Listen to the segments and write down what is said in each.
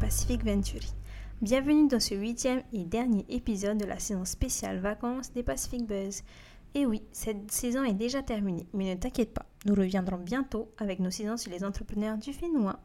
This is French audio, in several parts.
Pacific Venturi. Bienvenue dans ce huitième et dernier épisode de la saison spéciale vacances des Pacific Buzz. Et oui, cette saison est déjà terminée, mais ne t'inquiète pas, nous reviendrons bientôt avec nos saisons sur les entrepreneurs du Fénois.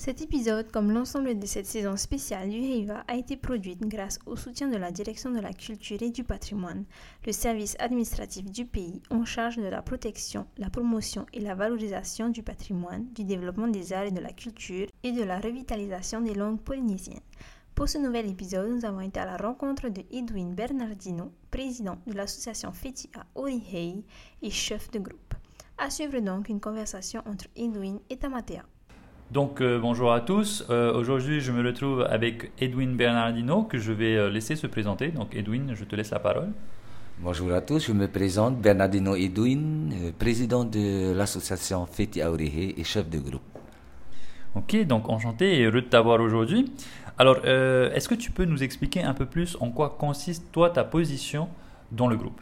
Cet épisode, comme l'ensemble de cette saison spéciale du HEIVA, a été produite grâce au soutien de la Direction de la culture et du patrimoine, le service administratif du pays en charge de la protection, la promotion et la valorisation du patrimoine, du développement des arts et de la culture et de la revitalisation des langues polynésiennes. Pour ce nouvel épisode, nous avons été à la rencontre de Edwin Bernardino, président de l'association FETI à Orihei et chef de groupe. À suivre donc une conversation entre Edwin et Tamatea. Donc euh, bonjour à tous. Euh, aujourd'hui, je me retrouve avec Edwin Bernardino que je vais euh, laisser se présenter. Donc Edwin, je te laisse la parole. Bonjour à tous, je me présente Bernardino Edwin, président de l'association Feti Aurehe et chef de groupe. Ok, donc enchanté et heureux de t'avoir aujourd'hui. Alors, est-ce que tu peux nous expliquer un peu plus en quoi consiste toi ta position dans le groupe?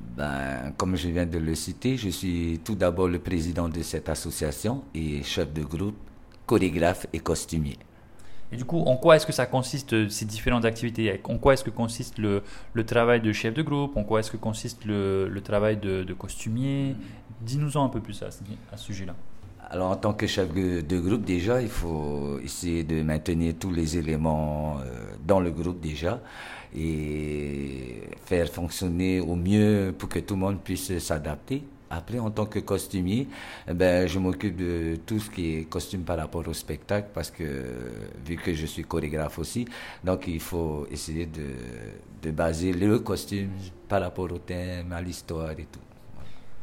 Ben, comme je viens de le citer, je suis tout d'abord le président de cette association et chef de groupe, chorégraphe et costumier. Et du coup, en quoi est-ce que ça consiste euh, ces différentes activités? En quoi est-ce que consiste le, le, travail de chef de groupe? En quoi est-ce que consiste le, le travail de, de costumier? Dis-nous-en un peu plus à, à ce sujet-là. Alors, en tant que chef de groupe, déjà, il faut essayer de maintenir tous les éléments euh, dans le groupe déjà et faire fonctionner au mieux pour que tout le monde puisse s'adapter. Après, en tant que costumier, eh ben, je m'occupe de tout ce qui est costume par rapport au spectacle parce que, vu que je suis chorégraphe aussi, donc il faut essayer de, de baser le costume par rapport au thème, à l'histoire et tout.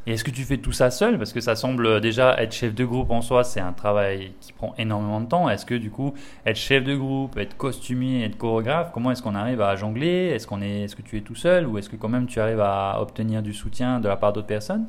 Et est-ce que tu fais tout ça seul? Parce que ça semble déjà être chef de groupe en soi, c'est un travail qui prend énormément de temps. Est-ce que du coup, être chef de groupe, être costumier, être chorégraphe, comment est-ce qu'on arrive à jongler? Est-ce qu'on est, est-ce que tu es tout seul? Ou est-ce que quand même tu arrives à obtenir du soutien de la part d'autres personnes?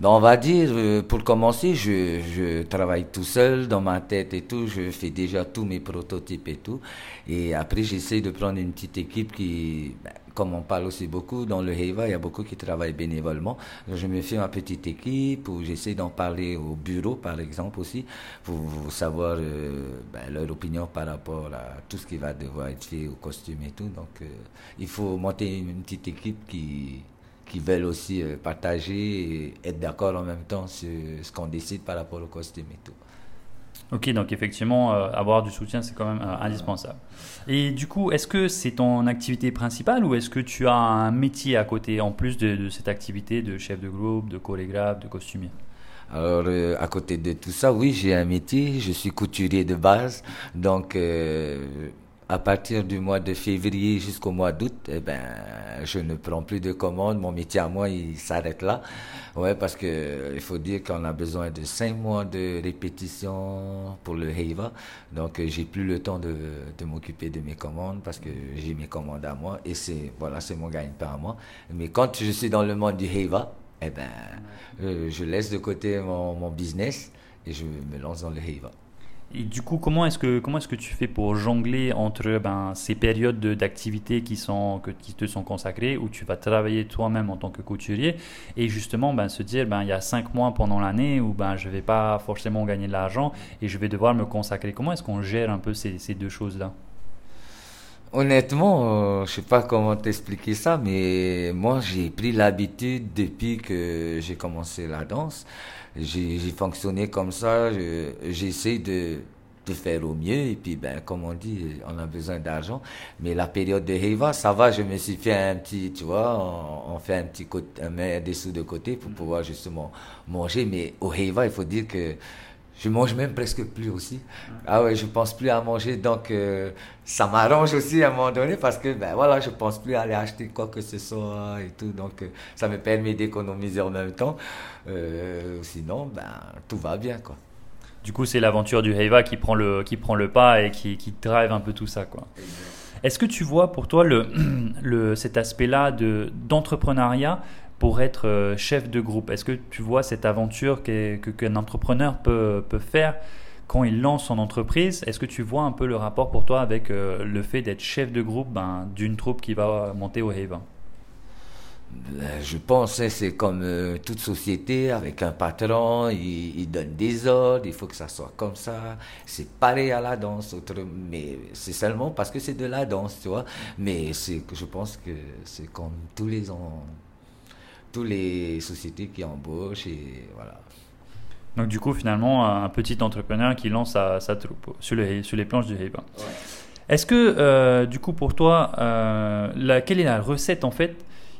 Ben, on va dire, euh, pour commencer, je, je, travaille tout seul dans ma tête et tout. Je fais déjà tous mes prototypes et tout. Et après, j'essaie de prendre une petite équipe qui, ben, comme on parle aussi beaucoup dans le Heiva, il y a beaucoup qui travaillent bénévolement. je me fais ma petite équipe où j'essaie d'en parler au bureau, par exemple, aussi, pour savoir euh, ben, leur opinion par rapport à tout ce qui va devoir être fait au costume et tout. Donc, euh, il faut monter une petite équipe qui qui veulent aussi euh, partager et être d'accord en même temps sur ce qu'on décide par rapport au costume et tout. Ok, donc effectivement, euh, avoir du soutien, c'est quand même euh, indispensable. Et du coup, est-ce que c'est ton activité principale ou est-ce que tu as un métier à côté, en plus de, cette activité de chef de groupe, de chorégraphe, de costumier? Alors, à côté de tout ça, oui, j'ai un métier. Je suis couturier de base. Donc, à partir du mois de février jusqu'au mois d'août, eh ben, je ne prends plus de commandes. Mon métier à moi, il s'arrête là. Ouais, parce que il faut dire qu'on a besoin de cinq mois de répétition pour le Heiva. Donc, j'ai plus le temps de, de m'occuper de mes commandes parce que j'ai mes commandes à moi et c'est, voilà, c'est mon gagne-pain à moi. Mais quand je suis dans le monde du Heiva, eh ben, euh, je laisse de côté mon, mon business et je me lance dans le Heiva. Et du coup, comment est-ce que comment est-ce que tu fais pour jongler entre ben, ces périodes d'activité qui sont que, qui te sont consacrées où tu vas travailler toi-même en tant que couturier et justement ben, se dire ben il y a cinq mois pendant l'année où ben je vais pas forcément gagner de l'argent et je vais devoir me consacrer. Comment est-ce qu'on gère un peu ces, ces deux choses là Honnêtement, euh, je sais pas comment t'expliquer ça, mais moi j'ai pris l'habitude depuis que j'ai commencé la danse j'ai fonctionné comme ça. J'essaie de, de faire au mieux. Et puis, ben, comme on dit, on a besoin d'argent. Mais la période de Heiva, ça va. Je me suis fait un petit, tu vois, on, fait un petit côté, un, des sous de côté pour pouvoir justement manger. Mais au Heiva, il faut dire que je mange même presque plus aussi. Ah ouais, je pense plus à manger, donc euh, ça m'arrange aussi à un moment donné parce que ben voilà, je pense plus à aller acheter quoi que ce soit et tout, donc euh, ça me permet d'économiser en même temps. Euh, sinon, ben tout va bien quoi. Du coup, c'est l'aventure du Heiva qui prend le qui prend le pas et qui qui drive un peu tout ça quoi. Est-ce que tu vois pour toi le, le cet aspect-là de d'entrepreneuriat pour être euh, chef de groupe Est-ce que tu vois cette aventure qu'un que, entrepreneur peut, peut faire quand il lance son entreprise? Est-ce que tu vois un peu le rapport pour toi avec euh, le fait d'être chef de groupe ben, d'une troupe qui va monter au Haven? Ben, je pense que c'est comme euh, toute société avec un patron, il, donne des ordres, il faut que ça soit comme ça. C'est pareil à la danse, mais c'est seulement parce que c'est de la danse, tu vois. Mais je pense que c'est comme tous les ans, tous les sociétés qui embauchent et voilà. Donc du coup, finalement, un petit entrepreneur qui lance sa, sa troupe sur les, sur les planches du Heiba. Est-ce que, euh, du coup, pour toi, euh, la, quelle est la recette en fait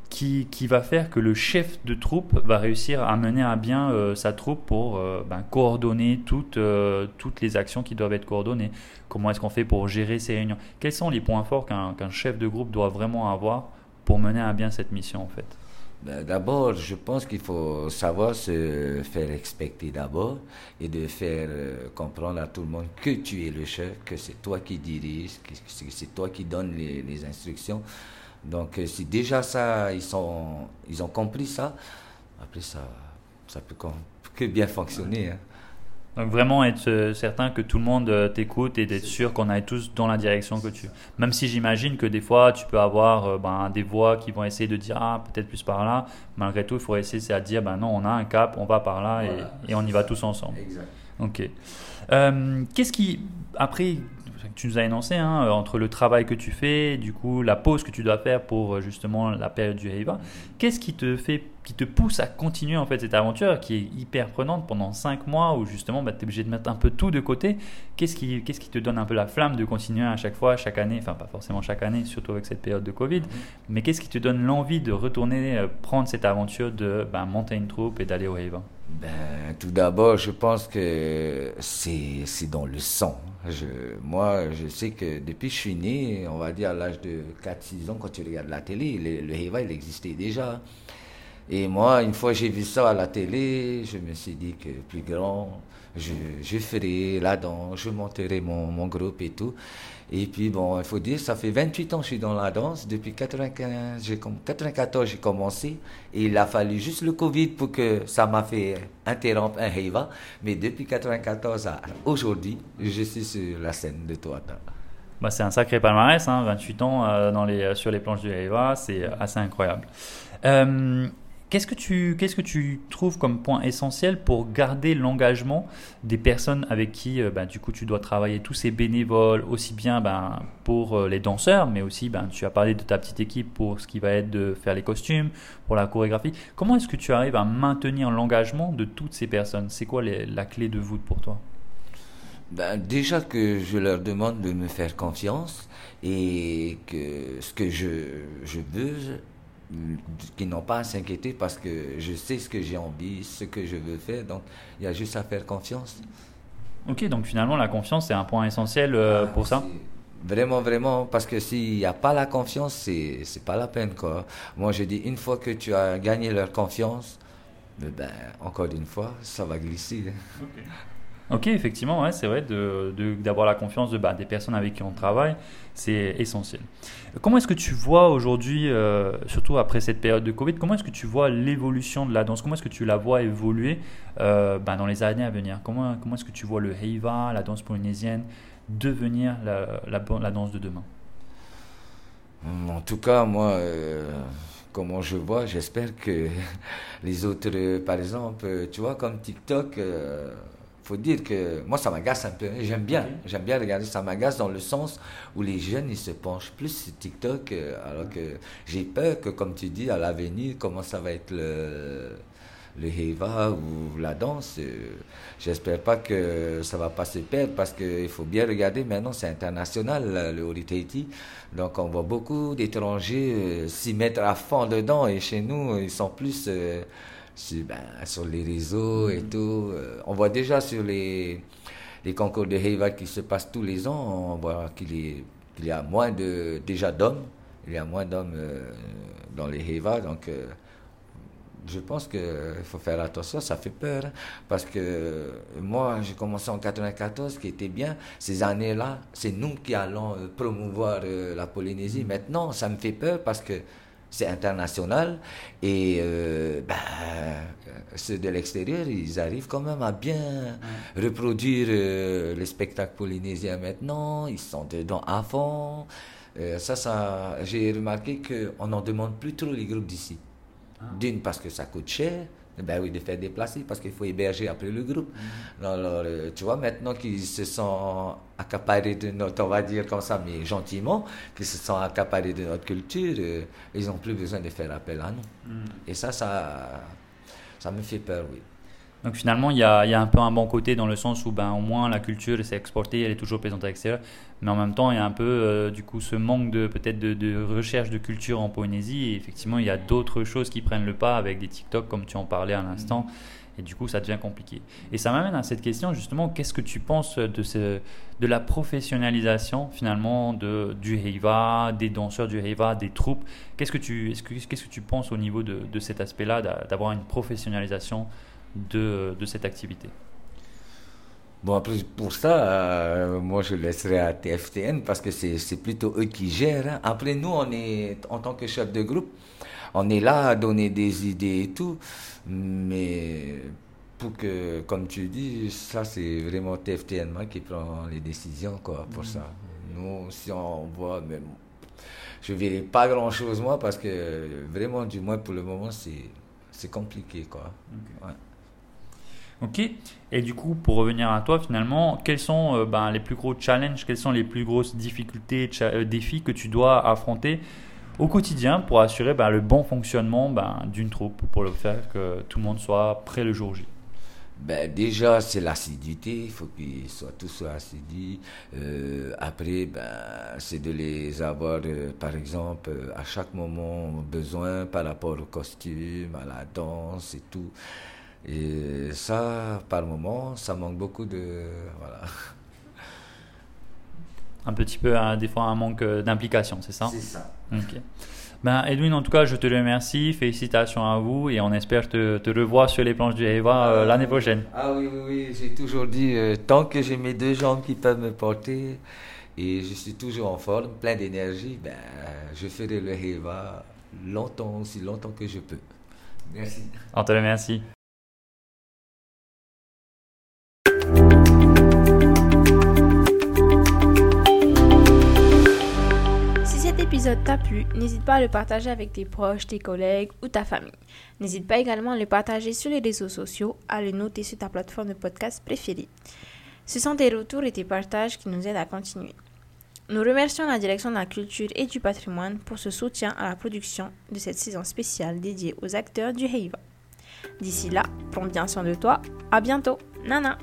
qui, qui, va faire que le chef de troupe va réussir à mener à bien euh, sa troupe pour euh, ben, coordonner toutes, euh, toutes les actions qui doivent être coordonnées? Comment est-ce qu'on fait pour gérer ces réunions? Quels sont les points forts qu'un chef de groupe doit vraiment avoir pour mener à bien cette mission en fait? D'abord, je pense qu'il faut savoir se faire respecter d'abord et de faire comprendre à tout le monde que tu es le chef, que c'est toi qui diriges, que c'est toi qui donnes les, instructions. Donc, euh, si déjà ça, ils, ont compris ça, après ça, ça peut bien fonctionner. Hein. Donc vraiment être euh, certain que tout le monde euh, t'écoute et d'être sûr qu'on aille tous dans la direction que tu veux. Même si j'imagine que des fois tu peux avoir ben, des voix qui vont essayer de dire ah peut-être plus par là. Malgré tout, il faut essayer à dire ben non on a un cap, on va par là et, et, on y va tous ensemble. Exact. Ok. Qu'est-ce qui après tu nous as énoncé, hein, euh, entre le travail que tu fais, du coup la pause que tu dois faire pour euh, justement la période du Heiva, qu'est-ce qui te fait, qui te pousse à continuer en fait cette aventure qui est hyper prenante pendant 5 mois où justement bah, tu es obligé de mettre un peu tout de côté? Qu'est-ce qui, qu'est-ce qui te donne un peu la flamme de continuer à chaque fois, chaque année, enfin pas forcément chaque année, surtout avec cette période de Covid, mais qu'est-ce qui te donne l'envie de retourner euh, prendre cette aventure de bah, monter une troupe et d'aller au Heiva ben, tout d'abord, je pense que c'est, dans le sang. Je, moi, je sais que depuis que je suis né, on va dire à l'âge de 4-6 ans, quand tu regardes la télé, le, le Heva, il existait déjà. Et moi, une fois j'ai vu ça à la télé, je me suis dit que plus grand, je, ferai là-dedans, je monterai mon, groupe et tout. Et puis, bon, il faut dire, ça fait 28 ans que je suis dans la danse. Depuis 95, j'ai, 94, j'ai commencé. Et il a fallu juste le Covid pour que ça m'a fait interrompre un Heiva. Mais depuis 94 à aujourd'hui, je suis sur la scène de Toata. Bah, c'est un sacré palmarès, hein, 28 ans euh, les, sur les planches du Heiva, c'est assez incroyable. Euh, Qu'est-ce que tu qu'est-ce que tu trouves comme point essentiel pour garder l'engagement des personnes avec qui euh, bah, du coup tu dois travailler tous ces bénévoles aussi bien ben, pour euh, les danseurs mais aussi ben, tu as parlé de ta petite équipe pour ce qui va être de faire les costumes pour la chorégraphie. Comment est-ce que tu arrives à maintenir l'engagement de toutes ces personnes? C'est quoi la clé de voûte pour toi? Déjà que je leur demande de me faire confiance et que ce que je, je veux qui n'ont pas à s'inquiéter parce que je sais ce que j'ai envie, ce que je veux faire. Donc, il y a juste à faire confiance. Ok, donc finalement, la confiance, c'est un point essentiel euh, pour ça Vraiment, vraiment, parce que s'il n'y a pas la confiance, c'est, c'est pas la peine, quoi. Moi, je dis, une fois que tu as gagné leur confiance, ben, encore une fois, ça va glisser. Ok, effectivement, c'est vrai, d'avoir la confiance de, bah, des personnes avec qui on travaille, c'est essentiel. Comment est-ce que tu vois aujourd'hui, euh, surtout après cette période de Covid, comment est-ce que tu vois l'évolution de la danse? Comment est-ce que tu la vois évoluer euh, bah, dans les années à venir? Comment, comment est-ce que tu vois le Heiva, la danse polynésienne, devenir la danse de demain? En tout cas, moi, euh, comment je vois, j'espère que les autres, par exemple, tu vois, comme TikTok faut dire que moi, ça m'agace un peu. J'aime bien. J'aime bien regarder. Ça m'agace dans le sens où les jeunes, ils se penchent plus sur TikTok. Euh, alors que j'ai peur que, comme tu dis, à l'avenir, comment ça va être le, le Heva ou la danse. Euh, j'espère pas que ça va pas se perdre parce qu'il faut bien regarder. Maintenant, c'est international, le Horitati. Donc, on voit beaucoup d'étrangers euh, s'y mettre à fond dedans. Et chez nous, ils sont plus sur, ben, sur les réseaux et mm. tout. Euh, on voit déjà sur les, les concours de Heiva qui se passent tous les ans, on voit qu'il y, y, a moins de, déjà d'hommes. Il y a moins d'hommes euh, dans les Heiva. Donc, euh, je pense qu'il faut faire attention, ça fait peur. Hein. parce que moi, j'ai commencé en 94, ce qui était bien. Ces années-là, c'est nous qui allons promouvoir la Polynésie. Mm. Maintenant, ça me fait peur parce que c'est international. Et euh, ben, ceux de l'extérieur, ils arrivent quand même à bien reproduire euh, les spectacles polynésiens maintenant. Ils sont dedans à fond. Euh, ça, ça j'ai remarqué qu'on n'en demande plus trop les groupes d'ici. Ah. D'une, parce que ça coûte cher. Ben oui, de faire déplacer parce qu'il faut héberger après le groupe. Mm. Alors, euh, tu vois, maintenant qu'ils se sont accaparés de notre, on va dire comme ça, mais gentiment, qu'ils se sont accaparés de notre culture, euh, ils n'ont plus besoin de faire appel à nous. Mm. Et ça, ça, ça me fait peur, oui. Donc finalement, il y a, y a, un peu un bon côté dans le sens où ben, au moins la culture s'est exportée, elle est toujours présente à l'extérieur. Mais en même temps, il y a un peu euh, du coup ce manque de peut-être de, de, recherche de culture en Polynésie. Et effectivement, il y a d'autres choses qui prennent le pas avec des TikTok comme tu en parlais à l'instant. Et du coup, ça devient compliqué. Et ça m'amène à cette question justement, qu'est-ce que tu penses de, ce, de la professionnalisation finalement de, du Heiva, des danseurs du Heiva, des troupes? Qu'est-ce que tu, qu'est-ce que tu penses au niveau de, de cet aspect-là, d'avoir une professionnalisation de, de cette activité Bon, après, pour ça, euh, moi, je laisserai à TFTN parce que c'est plutôt eux qui gèrent. Hein. Après, nous, on est, en tant que chef de groupe, on est là à donner des idées et tout. Mais pour que, comme tu dis, ça, c'est vraiment TFTN qui prend les décisions, quoi, pour mm. ça. Nous, si on voit, même, je ne verrai pas grand-chose, moi, parce que vraiment, du moins, pour le moment, c'est compliqué, quoi. Ok. Et du coup, pour revenir à toi, finalement, quels sont euh, ben, les plus gros challenges, quelles sont les plus grosses difficultés, euh, défis que tu dois affronter au quotidien pour assurer ben, le bon fonctionnement ben, d'une troupe, pour le faire que tout le monde soit prêt le jour J? Ben, déjà, c'est l'assiduité, il faut qu'ils soient tous assidus. Euh, après, ben, c'est de les avoir, par exemple, à chaque moment besoin par rapport au costume, à la danse et tout. Et ça, par moment, ça manque beaucoup de. Voilà. Un petit peu, hein, des fois, un manque d'implication, c'est ça C'est ça. Ok. Ben, Edwin, en tout cas, je te remercie. Félicitations à vous et on espère te, te revoir sur les planches du Eva euh, l'année prochaine. Ah oui, oui, oui. J'ai toujours dit, euh, tant que j'ai mes deux jambes qui peuvent me porter et je suis toujours en forme, plein d'énergie, ben, je ferai le Eva longtemps, aussi longtemps que je peux. Merci. On te remercie. L'épisode t'a plu, n'hésite pas à le partager avec tes proches, tes collègues ou ta famille. N'hésite pas également à le partager sur les réseaux sociaux, à le noter sur ta plateforme de podcast préférée. Ce sont tes retours et tes partages qui nous aident à continuer. Nous remercions la direction de la culture et du patrimoine pour ce soutien à la production de cette saison spéciale dédiée aux acteurs du Heiva. D'ici là, prends bien soin de toi. À bientôt. Nana.